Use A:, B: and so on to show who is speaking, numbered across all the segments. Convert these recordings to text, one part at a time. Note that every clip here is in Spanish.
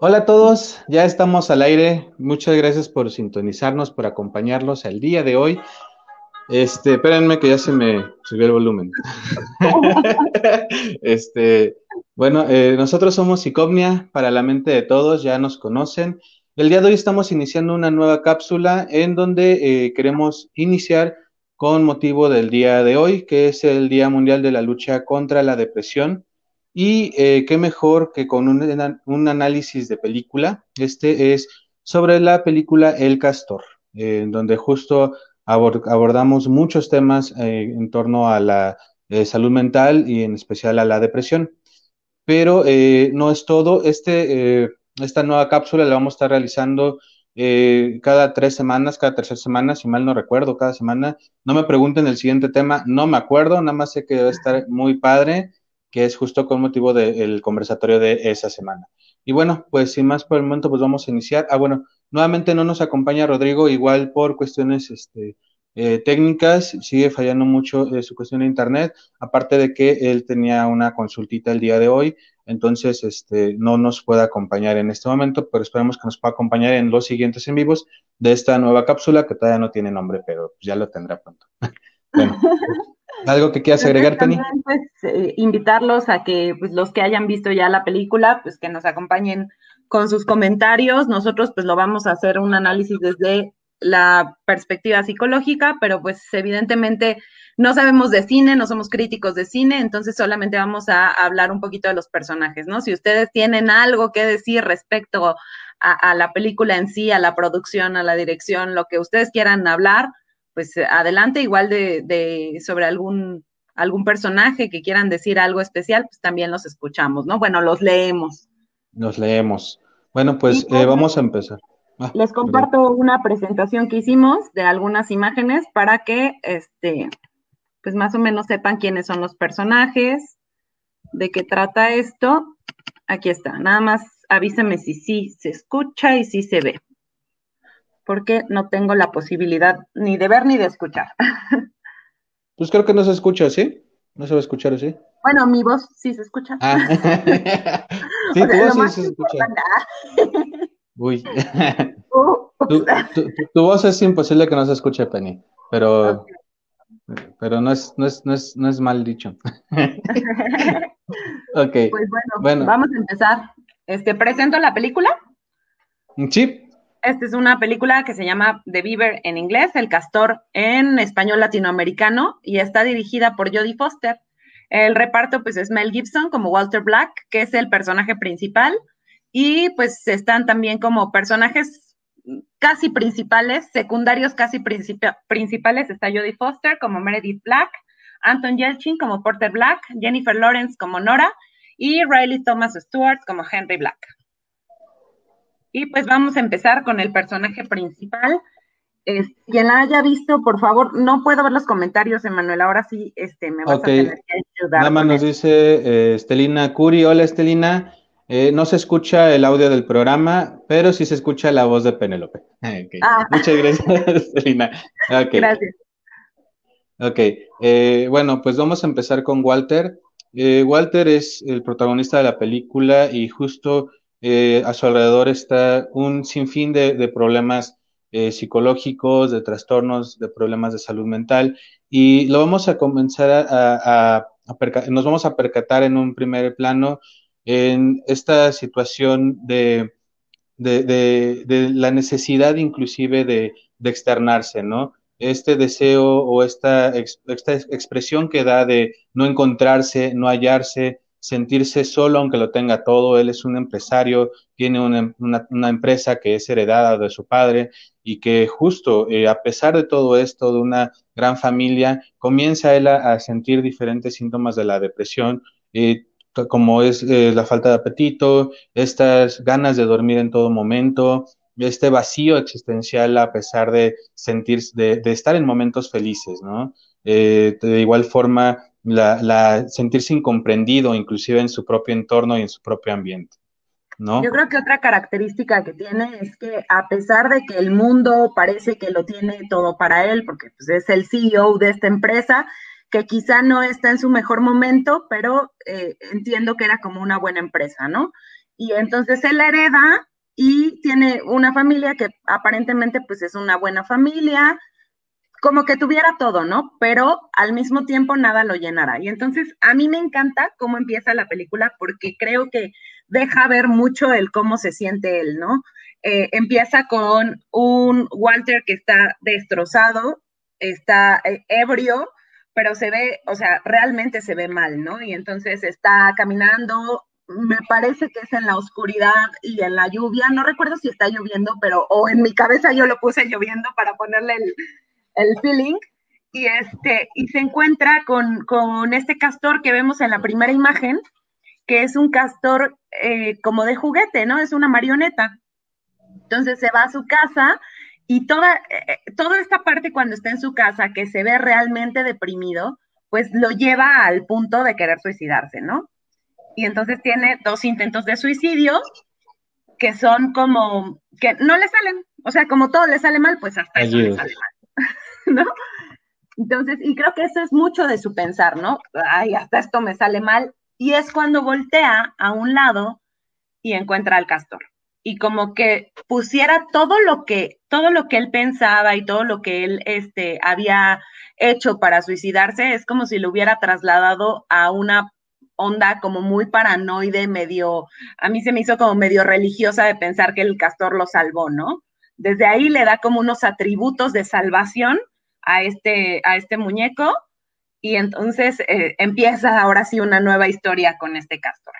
A: Hola a todos, ya estamos al aire. Muchas gracias por sintonizarnos, por acompañarnos el día de hoy. Este, espérenme que ya se me subió el volumen. este, bueno, eh, nosotros somos Psicomnia para la mente de todos, ya nos conocen. El día de hoy estamos iniciando una nueva cápsula en donde eh, queremos iniciar con motivo del día de hoy, que es el Día Mundial de la Lucha contra la Depresión. Y eh, qué mejor que con un, análisis de película. Este es sobre la película El Castor, en donde justo abordamos muchos temas eh, en torno a la eh, salud mental y en especial a la depresión. Pero no es todo. Este, esta nueva cápsula la vamos a estar realizando cada tres semanas, cada tercera semana, si mal no recuerdo, cada semana. No me pregunten el siguiente tema, no me acuerdo, nada más sé que debe estar muy padre que es justo con motivo del conversatorio de esa semana. Y bueno, pues sin más por el momento, pues vamos a iniciar. Ah, bueno, nuevamente no nos acompaña Rodrigo, igual por cuestiones este, eh, técnicas, sigue fallando mucho eh, su cuestión de internet, aparte de que él tenía una consultita el día de hoy, entonces este, no nos puede acompañar en este momento, pero esperemos que nos pueda acompañar en los siguientes en vivos de esta nueva cápsula que todavía no tiene nombre, pero ya lo tendrá pronto. bueno. ¿Algo que quieras agregar, Penny?
B: Pues, eh, invitarlos a que pues, los que hayan visto ya la película, pues que nos acompañen con sus comentarios. Nosotros pues lo vamos a hacer un análisis desde la perspectiva psicológica, pero pues evidentemente no sabemos de cine, no somos críticos de cine, entonces solamente vamos a hablar un poquito de los personajes, ¿no? Si ustedes tienen algo que decir respecto a, a la película en sí, a la producción, a la dirección, lo que ustedes quieran hablar, pues adelante, igual de, sobre algún, algún personaje que quieran decir algo especial, pues también los escuchamos, ¿no? Bueno, los leemos.
A: Los leemos. Bueno, pues eh, vamos a empezar.
B: Ah, les comparto una presentación que hicimos de algunas imágenes para que, este, pues más o menos sepan quiénes son los personajes, de qué trata esto. Aquí está, nada más avísame si sí se escucha y si se ve porque no tengo la posibilidad ni de ver ni de escuchar.
A: Pues creo que no se escucha, ¿sí? No se va a escuchar, ¿sí?
B: Bueno, mi voz sí se escucha. Ah.
A: sí, tu voz sí se escucha. Uy. tu, voz es imposible que no se escuche, Penny, pero, pero no, es, no, es, no, es, no es mal dicho.
B: ok. Pues bueno, bueno, vamos a empezar. Este, ¿Presento la película?
A: Sí,
B: esta es una película que se llama The Beaver en inglés, El Castor en español latinoamericano, y está dirigida por Jodie Foster. El reparto, pues, es Mel Gibson como Walter Black, que es el personaje principal, y pues están también como personajes casi principales, secundarios casi principales, está Jodie Foster como Meredith Black, Anton Yelchin como Porter Black, Jennifer Lawrence como Nora, y Riley Thomas Stewart como Henry Black. Y pues vamos a empezar con el personaje principal. quien la haya visto, por favor, no puedo ver los comentarios, Emanuel. Ahora sí, este, me vas a tener que
A: ayudar. Nada más nos dice eh, Estelina Curi. Hola, Estelina. Eh, no se escucha el audio del programa, pero sí se escucha la voz de Penélope. Ah. Muchas gracias, Estelina. Gracias. Ok, eh, bueno, pues vamos a empezar con Walter. Walter es el protagonista de la película y justo eh, a su alrededor está un sinfín de, problemas eh, psicológicos, de trastornos, de problemas de salud mental, y lo vamos a comenzar a, nos vamos a percatar en un primer plano en esta situación de, de, la necesidad inclusive de, externarse, ¿no? Este deseo o esta, esta expresión que da de no encontrarse, no hallarse, sentirse solo aunque lo tenga todo. Él es un empresario, tiene una, empresa que es heredada de su padre y que justo eh, a pesar de todo esto, de una gran familia, comienza él a, sentir diferentes síntomas de la depresión. Eh, como es eh, la falta de apetito, estas ganas de dormir en todo momento, este vacío existencial a pesar de sentir, de, estar en momentos felices, ¿no? de igual forma, la, sentirse incomprendido, inclusive en su propio entorno y en su propio ambiente. ¿No?
B: Yo creo que otra característica que tiene es que a pesar de que el mundo parece que lo tiene todo para él, porque pues, es el CEO de esta empresa, que quizá no está en su mejor momento, pero eh, entiendo que era como una buena empresa, ¿no? Y entonces él hereda y tiene una familia que aparentemente pues es una buena familia, como que tuviera todo, ¿no? Pero al mismo tiempo nada lo llenará. Y entonces a mí me encanta cómo empieza la película porque creo que deja ver mucho el cómo se siente él, ¿no? Eh, empieza con un Walter que está destrozado, está eh, ebrio, pero se ve, o sea, realmente se ve mal, ¿no? Y entonces está caminando, me parece que es en la oscuridad y en la lluvia, no recuerdo si está lloviendo, pero, o en mi cabeza yo lo puse lloviendo para ponerle el, el feeling, y, este, y se encuentra con, con, este castor que vemos en la primera imagen, que es un castor eh, como de juguete, ¿no? Es una marioneta. Entonces se va a su casa y toda, eh, toda esta parte cuando está en su casa, que se ve realmente deprimido, pues lo lleva al punto de querer suicidarse, ¿no? Y entonces tiene dos intentos de suicidio que son como, que no le salen, o sea, como todo le sale mal, pues hasta eso le sale mal. ¿No? Entonces, y creo que eso es mucho de su pensar, ¿no? Ay, hasta esto me sale mal. Y es cuando voltea a un lado y encuentra al castor. Y como que pusiera todo lo que, todo lo que él pensaba y todo lo que él este, había hecho para suicidarse, es como si lo hubiera trasladado a una onda como muy paranoide, medio, a mí se me hizo como medio religiosa de pensar que el castor lo salvó, ¿no? Desde ahí le da como unos atributos de salvación a este, a este muñeco y entonces eh, empieza ahora sí una nueva historia con este castor.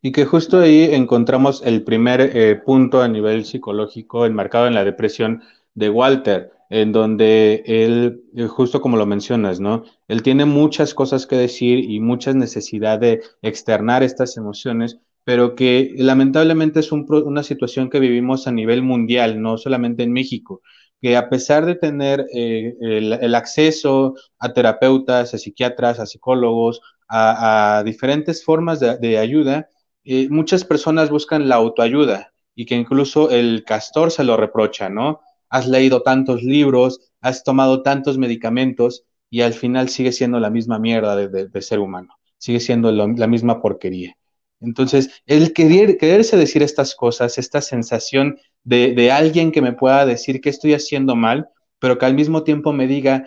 A: Y que justo ahí encontramos el primer eh, punto a nivel psicológico enmarcado en la depresión de Walter, en donde él, eh, justo como lo mencionas, ¿no? Él tiene muchas cosas que decir y muchas necesidad de externar estas emociones, pero que lamentablemente es una situación que vivimos a nivel mundial, no solamente en México que a pesar de tener eh, el, acceso a terapeutas, a psiquiatras, a psicólogos, a, diferentes formas de, ayuda, eh, muchas personas buscan la autoayuda y que incluso el castor se lo reprocha, ¿no? Has leído tantos libros, has tomado tantos medicamentos y al final sigue siendo la misma mierda de, ser humano, sigue siendo la misma porquería. Entonces, el querer, quererse decir estas cosas, esta sensación de, alguien que me pueda decir que estoy haciendo mal, pero que al mismo tiempo me diga,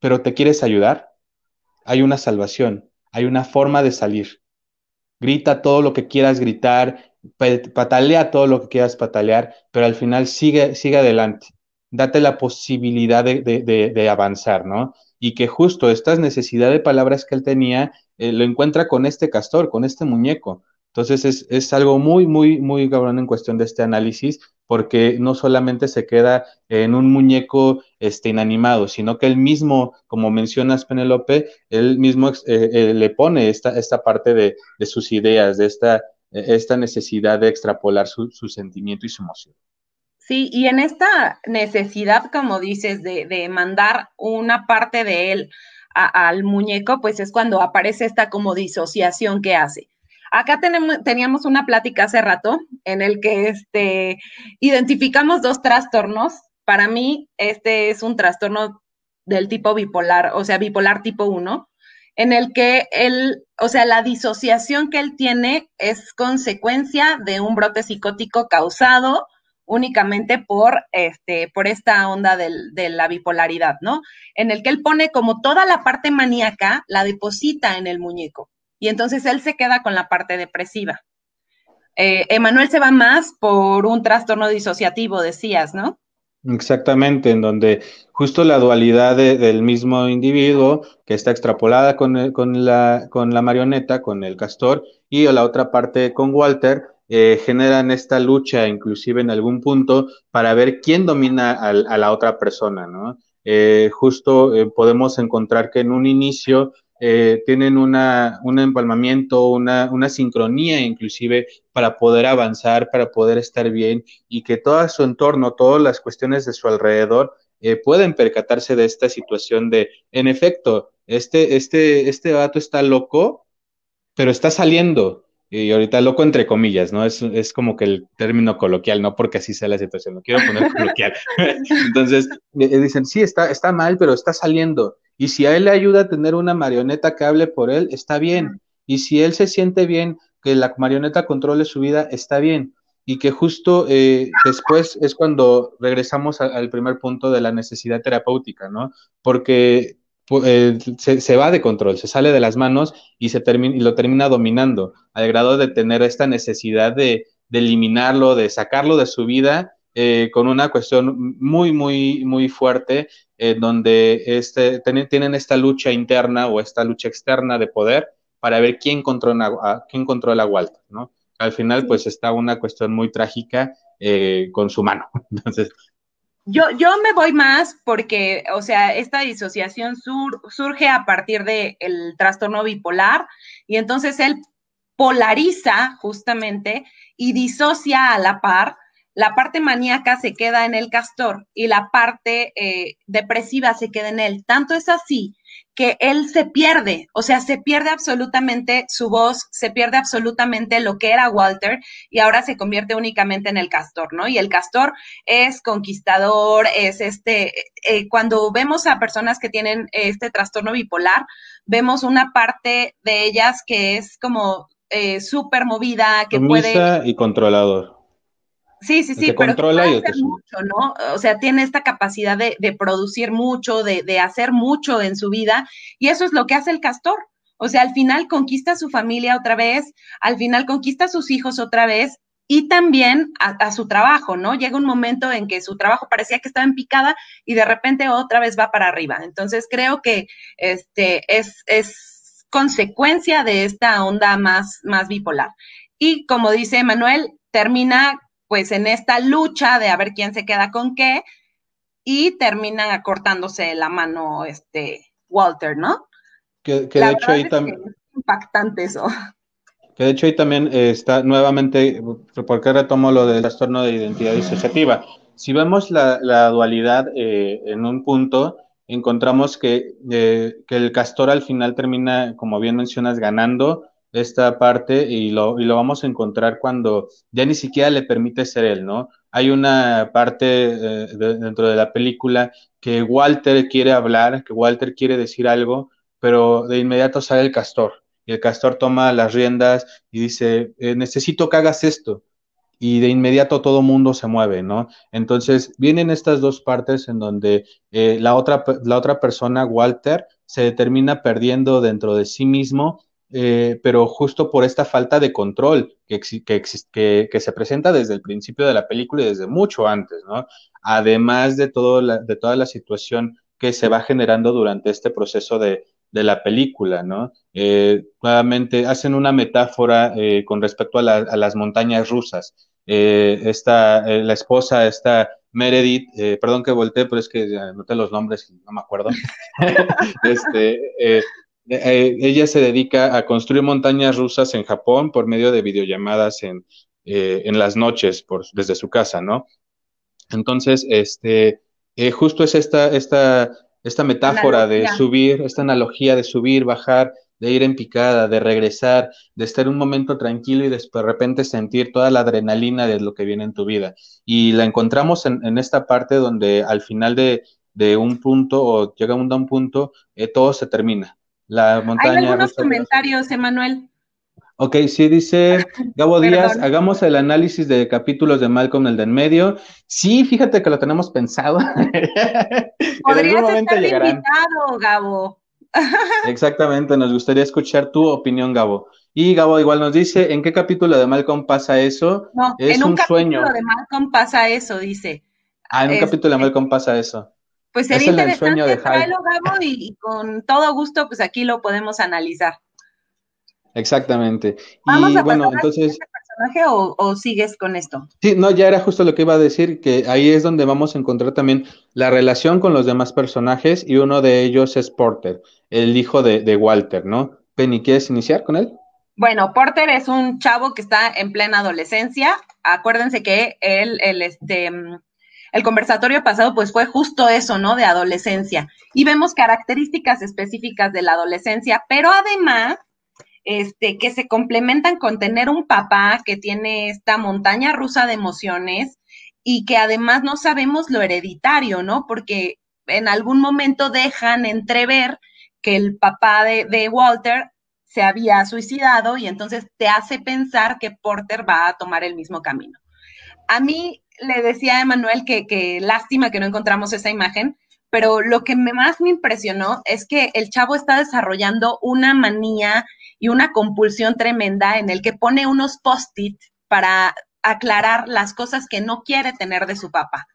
A: pero te quieres ayudar, hay una salvación, hay una forma de salir. Grita todo lo que quieras gritar, patalea todo lo que quieras patalear, pero al final sigue, sigue adelante. Date la posibilidad de, de avanzar, ¿no? Y que justo esta necesidad de palabras que él tenía eh, lo encuentra con este castor, con este muñeco. Entonces es, es, algo muy, muy, muy cabrón en cuestión de este análisis, porque no solamente se queda en un muñeco este, inanimado, sino que él mismo, como mencionas, Penelope, él mismo eh, eh, le pone esta, esta parte de, de sus ideas, de esta, esta necesidad de extrapolar su, su, sentimiento y su emoción.
B: Sí, y en esta necesidad, como dices, de, de mandar una parte de él al muñeco, pues es cuando aparece esta como disociación que hace. Acá tenemos, teníamos una plática hace rato en el que este, identificamos dos trastornos. Para mí, este es un trastorno del tipo bipolar, o sea, bipolar tipo 1, en el que él, o sea, la disociación que él tiene es consecuencia de un brote psicótico causado únicamente por, este, por esta onda de la bipolaridad, ¿no? En el que él pone como toda la parte maníaca, la deposita en el muñeco. Y entonces él se queda con la parte depresiva. Eh, Emanuel se va más por un trastorno disociativo, decías, ¿no?
A: Exactamente, en donde justo la dualidad del mismo individuo que está extrapolada con, con, la, con la marioneta, con el castor, y la otra parte con Walter, eh, generan esta lucha, inclusive en algún punto, para ver quién domina a, la otra persona, ¿no? Eh, justo eh, podemos encontrar que en un inicio tienen una, un empalmamiento, una, una, sincronía inclusive para poder avanzar, para poder estar bien y que todo su entorno, todas las cuestiones de su alrededor pueden percatarse de esta situación de, en efecto, este, este, este gato está loco, pero está saliendo, y ahorita loco entre comillas, ¿no? Es, es como que el término coloquial, no porque así sea la situación, lo quiero poner coloquial. Entonces, dicen, sí, está, está mal, pero está saliendo. Y si a él le ayuda a tener una marioneta que hable por él, está bien. Y si él se siente bien que la marioneta controle su vida está bien y que justo eh, después es cuando regresamos al primer punto de la necesidad terapéutica, ¿no? Porque eh, se, va de control, se sale de las manos y, se termina, y lo termina dominando, al grado de tener esta necesidad de, eliminarlo, de sacarlo de su vida, eh, con una cuestión muy, muy, muy fuerte, donde este, tienen esta lucha interna o esta lucha externa de poder para ver quién controla, quién controla a Walter, ¿no? Al final, pues está una cuestión muy trágica eh, con su mano. Entonces,
B: yo, yo me voy más porque, o sea, esta disociación surge a partir del trastorno bipolar y entonces él polariza justamente y disocia a la par. La parte maníaca se queda en el castor y la parte eh, depresiva se queda en él. Tanto es así que él se pierde, o sea, se pierde absolutamente su voz, se pierde absolutamente lo que era Walter y ahora se convierte únicamente en el castor, ¿no? Y el castor es conquistador, es este, eh, cuando vemos a personas que tienen este trastorno bipolar, vemos una parte de ellas que es como eh, súper movida, que puede...
A: y controlador.
B: Sí, sí, sí,
A: pero controla
B: mucho, ¿no? O sea, tiene esta capacidad de, producir mucho, de, de, hacer mucho en su vida, y eso es lo que hace el castor. O sea, al final conquista a su familia otra vez, al final conquista a sus hijos otra vez, y también a, su trabajo, ¿no? Llega un momento en que su trabajo parecía que estaba en picada y de repente otra vez va para arriba. Entonces creo que este es, es consecuencia de esta onda más, más bipolar. Y como dice Manuel, termina pues en esta lucha de a ver quién se queda con qué y termina cortándose la mano este Walter, ¿no?
A: Que, de hecho ahí también...
B: Impactante eso.
A: Que de hecho ahí también está nuevamente, porque retomo lo del trastorno de identidad disociativa. Si vemos la, dualidad eh, en un punto, encontramos que, eh, que el castor al final termina, como bien mencionas, ganando esta parte y lo, y lo vamos a encontrar cuando ya ni siquiera le permite ser él, ¿no? Hay una parte eh, dentro de la película que Walter quiere hablar, que Walter quiere decir algo, pero de inmediato sale el castor y el castor toma las riendas y dice, eh, necesito que hagas esto. Y de inmediato todo mundo se mueve, ¿no? Entonces vienen estas dos partes en donde eh, la, otra, la otra persona, Walter, se termina perdiendo dentro de sí mismo eh, pero justo por esta falta de control que, que, que, se presenta desde el principio de la película y desde mucho antes, ¿no? Además de, todo de toda la situación que se va generando durante este proceso de, de la película, ¿no? Eh, nuevamente hacen una metáfora eh, con respecto a, las montañas rusas. esta, la esposa, esta Meredith, perdón que volteé, pero es que noté los nombres, no me acuerdo. este, eh, ella se dedica a construir montañas rusas en Japón por medio de videollamadas en, eh, en las noches por, desde su casa, ¿no? Entonces, este, eh, justo es esta, esta, esta metáfora de subir, esta analogía de subir, bajar, de ir en picada, de regresar, de estar un momento tranquilo y de repente sentir toda la adrenalina de lo que viene en tu vida. Y la encontramos en, en esta parte donde al final de, de un punto o llega a un punto, todo se termina la montaña.
B: Hay algunos comentarios, Emanuel.
A: Ok, sí, dice Gabo Díaz, hagamos el análisis de capítulos de Malcolm, el de en medio. Sí, fíjate que lo tenemos pensado.
B: Podrías estar invitado, Gabo.
A: Exactamente, nos gustaría escuchar tu opinión, Gabo. Y Gabo igual nos dice, ¿en qué capítulo de Malcolm pasa eso?
B: No, es en un, capítulo de Malcolm pasa eso, dice.
A: Ah, en un capítulo de Malcolm pasa eso.
B: Pues sería interesante traerlo, Gabo, y, con todo gusto, pues aquí lo podemos analizar.
A: Exactamente.
B: ¿Vamos a bueno, entonces. personaje o, sigues con esto?
A: Sí, no, ya era justo lo que iba a decir, que ahí es donde vamos a encontrar también la relación con los demás personajes, y uno de ellos es Porter, el hijo de, de Walter, ¿no? Penny, ¿quieres iniciar con él?
B: Bueno, Porter es un chavo que está en plena adolescencia. Acuérdense que él, el, este, el conversatorio pasado pues fue justo eso, ¿no? De adolescencia. Y vemos características específicas de la adolescencia, pero además, este, que se complementan con tener un papá que tiene esta montaña rusa de emociones y que además no sabemos lo hereditario, ¿no? Porque en algún momento dejan entrever que el papá de, de Walter se había suicidado y entonces te hace pensar que Porter va a tomar el mismo camino. A mí le decía a Emanuel que, que lástima que no encontramos esa imagen, pero lo que más me impresionó es que el chavo está desarrollando una manía y una compulsión tremenda en el que pone unos post-it para aclarar las cosas que no quiere tener de su papá.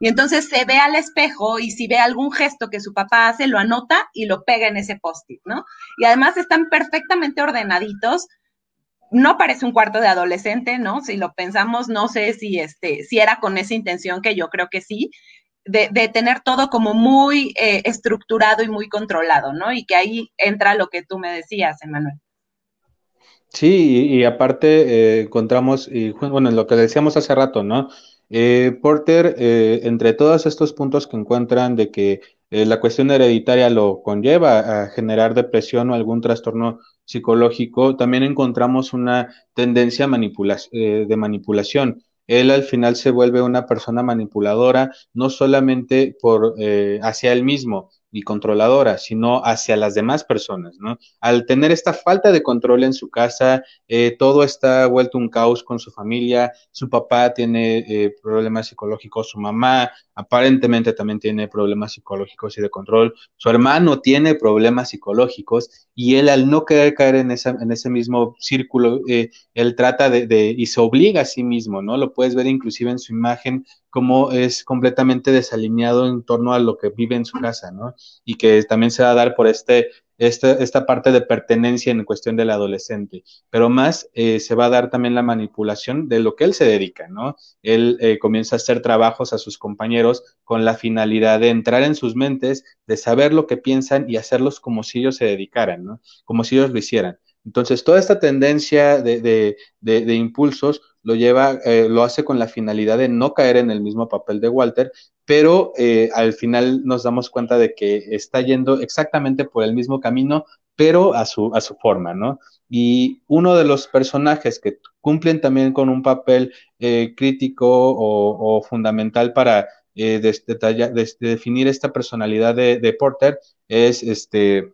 B: Y entonces se ve al espejo y si ve algún gesto que su papá hace, lo anota y lo pega en ese post-it, ¿no? Y además están perfectamente ordenaditos. No parece un cuarto de adolescente, ¿no? Si lo pensamos, no sé si, este, si era con esa intención, que yo creo que sí, de, tener todo como muy eh, estructurado y muy controlado, ¿no? Y que ahí entra lo que tú me decías, Emanuel.
A: Sí, y, aparte eh, encontramos, y, bueno, lo que decíamos hace rato, ¿no? Eh, Porter, eh, entre todos estos puntos que encuentran de que la cuestión hereditaria lo conlleva a generar depresión o algún trastorno psicológico, también encontramos una tendencia de manipulación. Él al final se vuelve una persona manipuladora, no solamente por hacia él mismo, y controladora, sino hacia las demás personas, ¿no? Al tener esta falta de control en su casa, eh, todo está vuelto un caos con su familia, su papá tiene eh, problemas psicológicos, su mamá aparentemente también tiene problemas psicológicos y de control, su hermano tiene problemas psicológicos y él al no querer caer en, en ese mismo círculo, eh, él trata de, de, y se obliga a sí mismo, ¿no? Lo puedes ver inclusive en su imagen como es completamente desalineado en torno a lo que vive en su casa, ¿no? Y que también se va a dar por este, este esta parte de pertenencia en cuestión del adolescente, pero más eh, se va a dar también la manipulación de lo que él se dedica, ¿no? Él eh, comienza a hacer trabajos a sus compañeros con la finalidad de entrar en sus mentes, de saber lo que piensan y hacerlos como si ellos se dedicaran, ¿no? Como si ellos lo hicieran. Entonces, toda esta tendencia de, de, de impulsos lo lleva, eh, lo hace con la finalidad de no caer en el mismo papel de Walter, pero eh, al final nos damos cuenta de que está yendo exactamente por el mismo camino, pero a su, a su forma, ¿no? Y uno de los personajes que cumplen también con un papel eh, crítico o, fundamental para definir esta personalidad de, Porter es este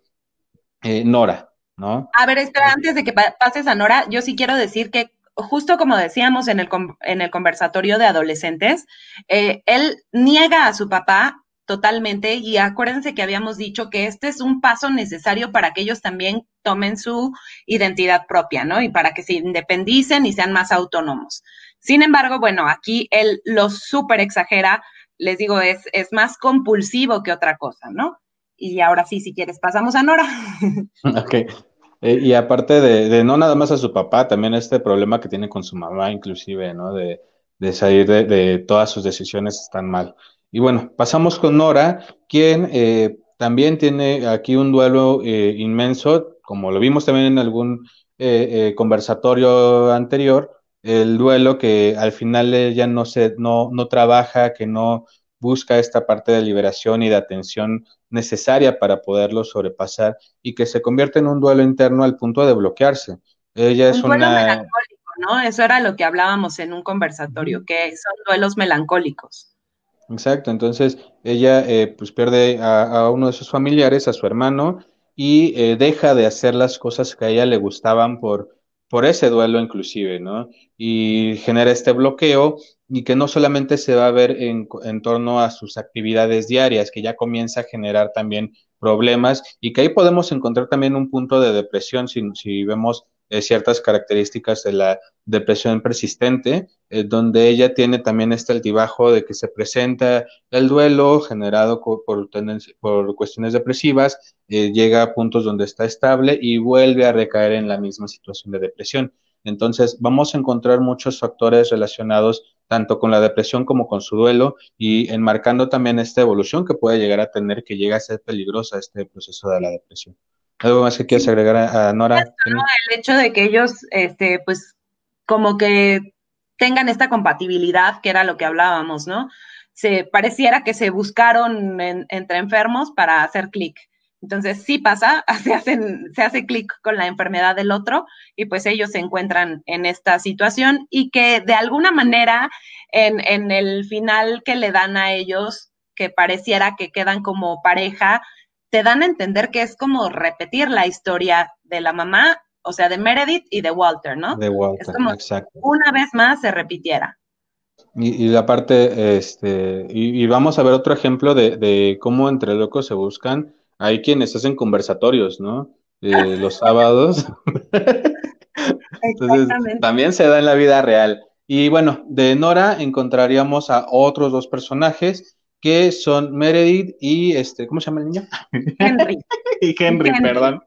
A: Nora, ¿no?
B: A ver, espera, antes de que pases a Nora, yo sí quiero decir que justo como decíamos en el, en el conversatorio de adolescentes, eh, él niega a su papá totalmente y acuérdense que habíamos dicho que este es un paso necesario para que ellos también tomen su identidad propia, ¿no? Y para que se independicen y sean más autónomos. Sin embargo, bueno, aquí él lo súper exagera, les digo, es, es más compulsivo que otra cosa, ¿no? Y ahora sí, si quieres, pasamos a Nora.
A: Ok, eh, y aparte de, no nada más a su papá, también este problema que tiene con su mamá, inclusive, ¿no? De, salir de, todas sus decisiones están mal. Y bueno, pasamos con Nora, quien eh, también tiene aquí un duelo eh, inmenso, como lo vimos también en algún conversatorio anterior, el duelo que al final ella no se, no, no trabaja, que no busca esta parte de liberación y de atención necesaria para poderlo sobrepasar y que se convierte en un duelo interno al punto de bloquearse. Ella es
B: duelo melancólico, ¿no? Eso era lo que hablábamos en un conversatorio, que son duelos melancólicos.
A: Exacto, entonces ella eh, pues pierde a, uno de sus familiares, a su hermano, y eh, deja de hacer las cosas que a ella le gustaban por, por ese duelo inclusive, ¿no? Y genera este bloqueo y que no solamente se va a ver en, en, torno a sus actividades diarias, que ya comienza a generar también problemas y que ahí podemos encontrar también un punto de depresión si, si vemos eh, ciertas características de la depresión persistente, eh, donde ella tiene también este altibajo de que se presenta el duelo generado por, por cuestiones depresivas, eh, llega a puntos donde está estable y vuelve a recaer en la misma situación de depresión. Entonces, vamos a encontrar muchos factores relacionados tanto con la depresión como con su duelo y enmarcando también esta evolución que puede llegar a tener, que llega a ser peligrosa este proceso de la depresión. ¿Algo más que quieras agregar a, Nora?
B: El hecho de que ellos, este, pues, como que tengan esta compatibilidad, que era lo que hablábamos, ¿no? Se pareciera que se buscaron entre enfermos para hacer clic. Entonces, sí pasa, se, hacen, se hace clic con la enfermedad del otro y pues ellos se encuentran en esta situación y que de alguna manera en, en el final que le dan a ellos, que pareciera que quedan como pareja, te dan a entender que es como repetir la historia de la mamá, o sea, de Meredith y de Walter, ¿no?
A: De Walter,
B: es como
A: exacto.
B: una vez más se repitiera.
A: Y, y la parte, este, y, vamos a ver otro ejemplo de, de, cómo entre locos se buscan. Hay quienes hacen conversatorios, ¿no? Eh, los sábados. Entonces, también se da en la vida real. Y bueno, de Nora encontraríamos a otros dos personajes que son Meredith y este, ¿cómo se llama el niño?
B: Henry.
A: y Henry, perdón.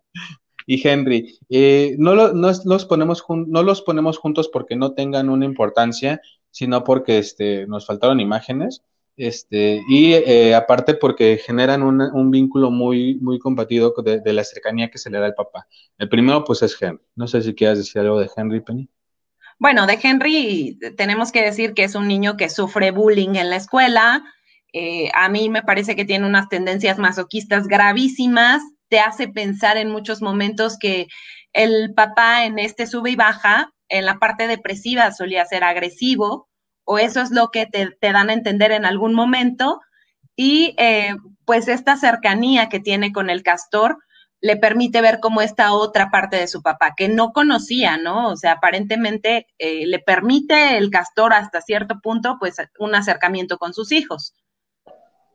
A: Y Henry. Eh, no, no, los ponemos no los ponemos juntos porque no tengan una importancia, sino porque este, nos faltaron imágenes. Este, y eh, aparte porque generan un, un, vínculo muy, muy compartido de, de, la cercanía que se le da al papá. El primero, pues, es Henry. No sé si quieras decir algo de Henry, Penny.
B: Bueno, de Henry tenemos que decir que es un niño que sufre bullying en la escuela, eh, a mí me parece que tiene unas tendencias masoquistas gravísimas, te hace pensar en muchos momentos que el papá en este sube y baja, en la parte depresiva solía ser agresivo, o eso es lo que te, dan a entender en algún momento, y eh, pues esta cercanía que tiene con el castor le permite ver como esta otra parte de su papá, que no conocía, ¿no? O sea, aparentemente eh, le permite el castor hasta cierto punto, pues, un acercamiento con sus hijos.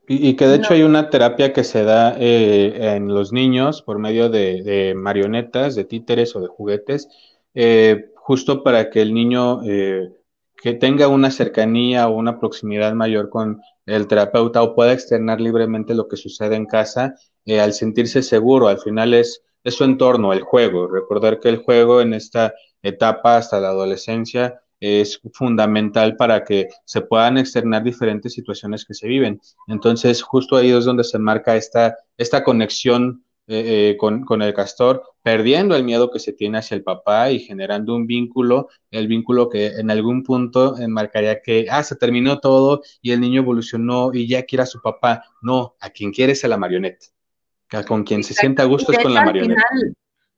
A: Y, que de hecho hay una terapia que se da eh, en los niños por medio de, marionetas, de títeres o de juguetes, eh, justo para que el niño eh, que tenga una cercanía o una proximidad mayor con el terapeuta o pueda externar libremente lo que sucede en casa al sentirse seguro. Al final es, es su entorno, el juego. Recordar que el juego en esta etapa hasta la adolescencia es fundamental para que se puedan externar diferentes situaciones que se viven. Entonces, justo ahí es donde se marca esta, esta conexión eh, eh, con, con, el castor, perdiendo el miedo que se tiene hacia el papá y generando un vínculo, el vínculo que en algún punto enmarcaría que, ah, se terminó todo y el niño evolucionó y ya quiere a su papá. No, a quien quiere es a la marioneta. Con quien se sienta a gusto es con la marioneta.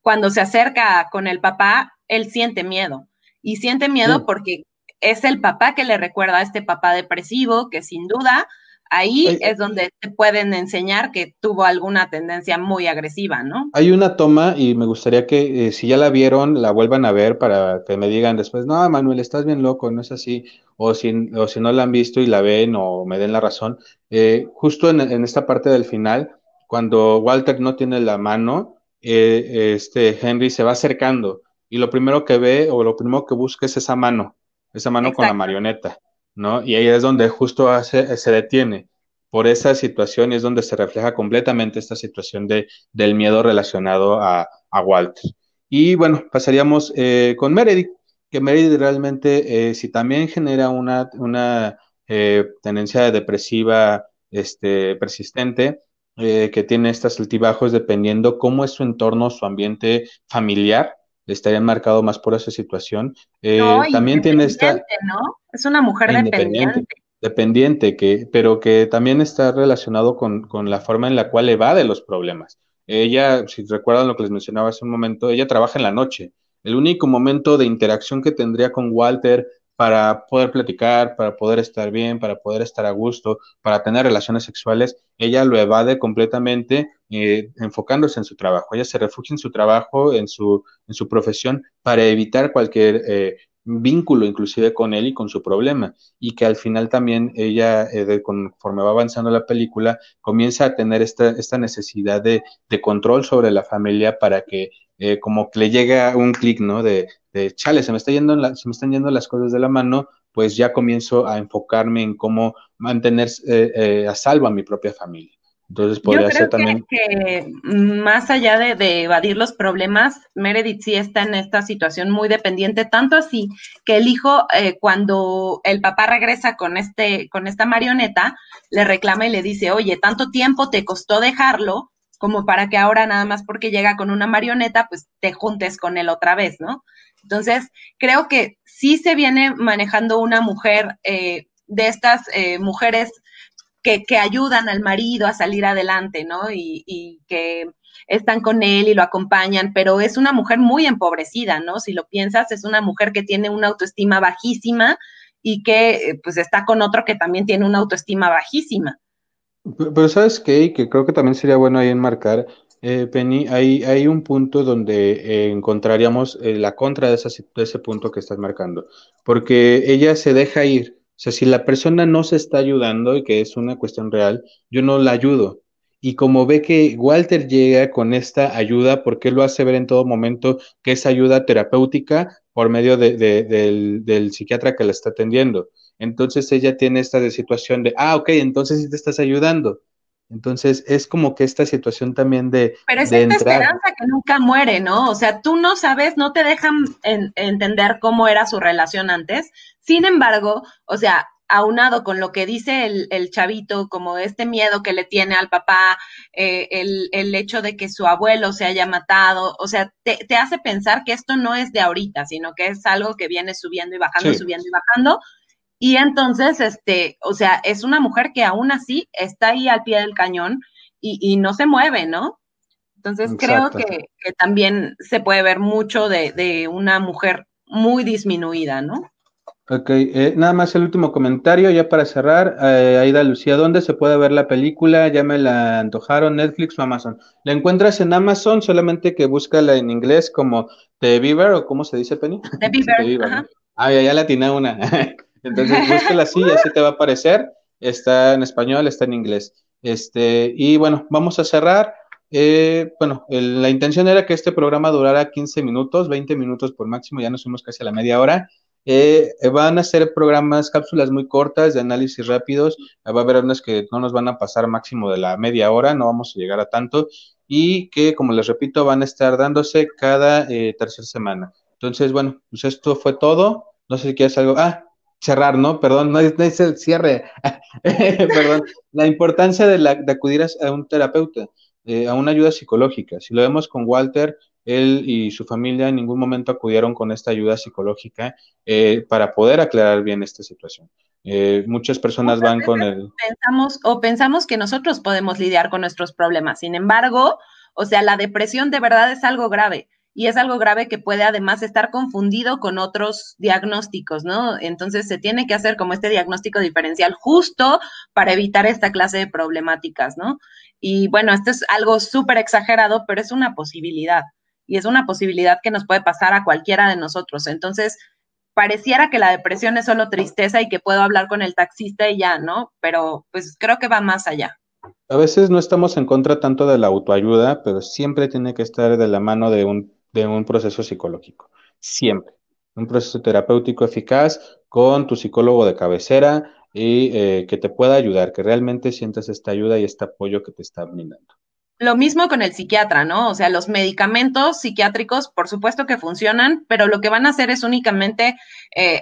B: cuando se acerca con el papá, él siente miedo y siente miedo porque es el papá que le recuerda a este papá depresivo que sin duda ahí es donde te pueden enseñar que tuvo alguna tendencia muy agresiva, ¿no?
A: Hay una toma y me gustaría que eh, si ya la vieron, la vuelvan a ver para que me digan después, no, Manuel, estás bien loco, no es así, o si, o si no la han visto y la ven o me den la razón. Eh, justo en, en, esta parte del final, cuando Walter no tiene la mano, eh, este Henry se va acercando y lo primero que ve o lo primero que busca es esa mano, esa mano con la marioneta, ¿no? Y ahí es donde justo hace, se detiene. Por esa situación y es donde se refleja completamente esta situación de, del miedo relacionado a, a Walter. Y bueno, pasaríamos eh, con Meredith, que Meredith realmente, eh, si también genera una, una eh, tendencia depresiva este, persistente, que tiene estas altibajos dependiendo cómo es su entorno, su ambiente familiar, estaría marcado más por esa situación. Eh, también tiene esta...
B: ¿no? Es una mujer dependiente.
A: Dependiente, que, pero que también está relacionado con, con la forma en la cual evade los problemas. Ella, si recuerdan lo que les mencionaba hace un momento, ella trabaja en la noche. El único momento de interacción que tendría con Walter para poder platicar, para poder estar bien, para poder estar a gusto, para tener relaciones sexuales, ella lo evade completamente eh, enfocándose en su trabajo. Ella se refugia en su trabajo, en su, en su profesión, para evitar cualquier eh, vínculo inclusive con él y con su problema. Y que al final también ella, eh, conforme va avanzando la película, comienza a tener esta, esta necesidad de, de control sobre la familia para que como que le llega un clic, ¿no? De, de chale, se me, está yendo se me están yendo las cosas de la mano, pues ya comienzo a enfocarme en cómo mantener eh, eh, a salvo a mi propia familia. Entonces podría ser también.
B: Que, más allá de, evadir los problemas, Meredith sí está en esta situación muy dependiente, tanto así que el hijo, eh, cuando el papá regresa con este, con esta marioneta, le reclama y le dice, oye, tanto tiempo te costó dejarlo, como para que ahora nada más porque llega con una marioneta, pues te juntes con él otra vez, ¿no? Entonces, creo que sí se viene manejando una mujer eh, de estas eh, mujeres que, que, ayudan al marido a salir adelante, ¿no? Y, y, que están con él y lo acompañan, pero es una mujer muy empobrecida, ¿no? Si lo piensas, es una mujer que tiene una autoestima bajísima y que eh, pues está con otro que también tiene una autoestima bajísima.
A: Pero sabes qué, que creo que también sería bueno ahí enmarcar, eh, Penny, hay, hay un punto donde eh, encontraríamos eh, la contra de, de ese punto que estás marcando, porque ella se deja ir. O sea, si la persona no se está ayudando y que es una cuestión real, yo no la ayudo. Y como ve que Walter llega con esta ayuda, porque lo hace ver en todo momento que es ayuda terapéutica por medio de, del, del psiquiatra que la está atendiendo. Entonces ella tiene esta situación de, ah, ok, entonces sí te estás ayudando. Entonces es como que esta situación también de...
B: Pero es esta esperanza que nunca muere, ¿no? O sea, tú no sabes, no te dejan entender cómo era su relación antes. Sin embargo, o sea, aunado con lo que dice el, chavito, como este miedo que le tiene al papá, eh, el, hecho de que su abuelo se haya matado, o sea, te, hace pensar que esto no es de ahorita, sino que es algo que viene subiendo y bajando, subiendo y bajando, y entonces, este, o sea, es una mujer que aún así está ahí al pie del cañón y, no se mueve, ¿no? Entonces creo que, también se puede ver mucho de, una mujer muy disminuida, ¿no?
A: Ok, eh, nada más el último comentario, ya para cerrar. Eh, Aida Lucía, ¿dónde se puede ver la película? Ya me la antojaron, Netflix o Amazon. La encuentras en Amazon, solamente que búscala en inglés como The Beaver, o cómo se dice, Penny?
B: The Beaver.
A: Ah, ya, ya la tiene una. Entonces, búsquela así así te va a aparecer. Está en español, está en inglés. Este, y bueno, vamos a cerrar. Eh, bueno, la intención era que este programa durara 15 minutos, 20 minutos por máximo, ya nos fuimos casi a la media hora. Eh, van a ser programas, cápsulas muy cortas de análisis rápidos. Va a haber unas que no nos van a pasar máximo de la media hora, no vamos a llegar a tanto. Y que, como les repito, van a estar dándose cada eh, tercera semana. Entonces, bueno, pues esto fue todo. No sé si quieres algo. Ah, cerrar, ¿no? Perdón, no es, el cierre. Perdón. La importancia de, acudir a, un terapeuta, eh, a una ayuda psicológica. Si lo vemos con Walter, él y su familia en ningún momento acudieron con esta ayuda psicológica eh, para poder aclarar bien esta situación. Eh, muchas personas van con el...
B: Pensamos o pensamos que nosotros podemos lidiar con nuestros problemas. Sin embargo, o sea, la depresión de verdad es algo grave y es algo grave que puede además estar confundido con otros diagnósticos, ¿no? Entonces se tiene que hacer como este diagnóstico diferencial justo para evitar esta clase de problemáticas, ¿no? Y bueno, esto es algo súper exagerado, pero es una posibilidad y es una posibilidad que nos puede pasar a cualquiera de nosotros. Entonces, pareciera que la depresión es solo tristeza y que puedo hablar con el taxista y ya, ¿no? Pero pues creo que va más allá.
A: A veces no estamos en contra tanto de la autoayuda, pero siempre tiene que estar de la mano de un de un proceso psicológico. Siempre. Un proceso terapéutico eficaz con tu psicólogo de cabecera y eh, que te pueda ayudar, que realmente sientas esta ayuda y este apoyo que te está brindando.
B: Lo mismo con el psiquiatra, ¿no? O sea, los medicamentos psiquiátricos, por supuesto que funcionan, pero lo que van a hacer es únicamente eh,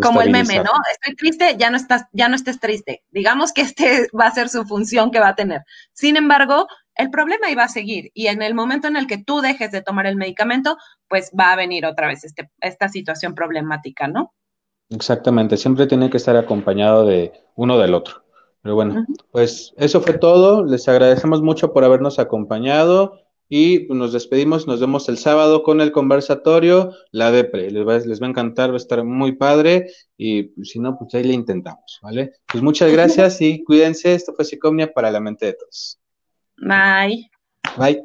B: como el meme, ¿no? Estoy triste, ya no estás, ya no estés triste. Digamos que este va a ser su función que va a tener. Sin embargo, el problema iba a seguir y en el momento en el que tú dejes de tomar el medicamento, pues va a venir otra vez este, esta situación problemática, ¿no?
A: Exactamente, siempre tiene que estar acompañado de uno del otro. Pero bueno, pues eso fue todo. Les agradecemos mucho por habernos acompañado y nos despedimos. Nos vemos el sábado con el conversatorio. La DEPRE, les va, les va a encantar, va a estar muy padre y pues, si no, pues ahí le intentamos, ¿vale? Pues muchas gracias y cuídense. Esto fue Psicomnia para la mente de todos.
B: Bye.
A: Bye.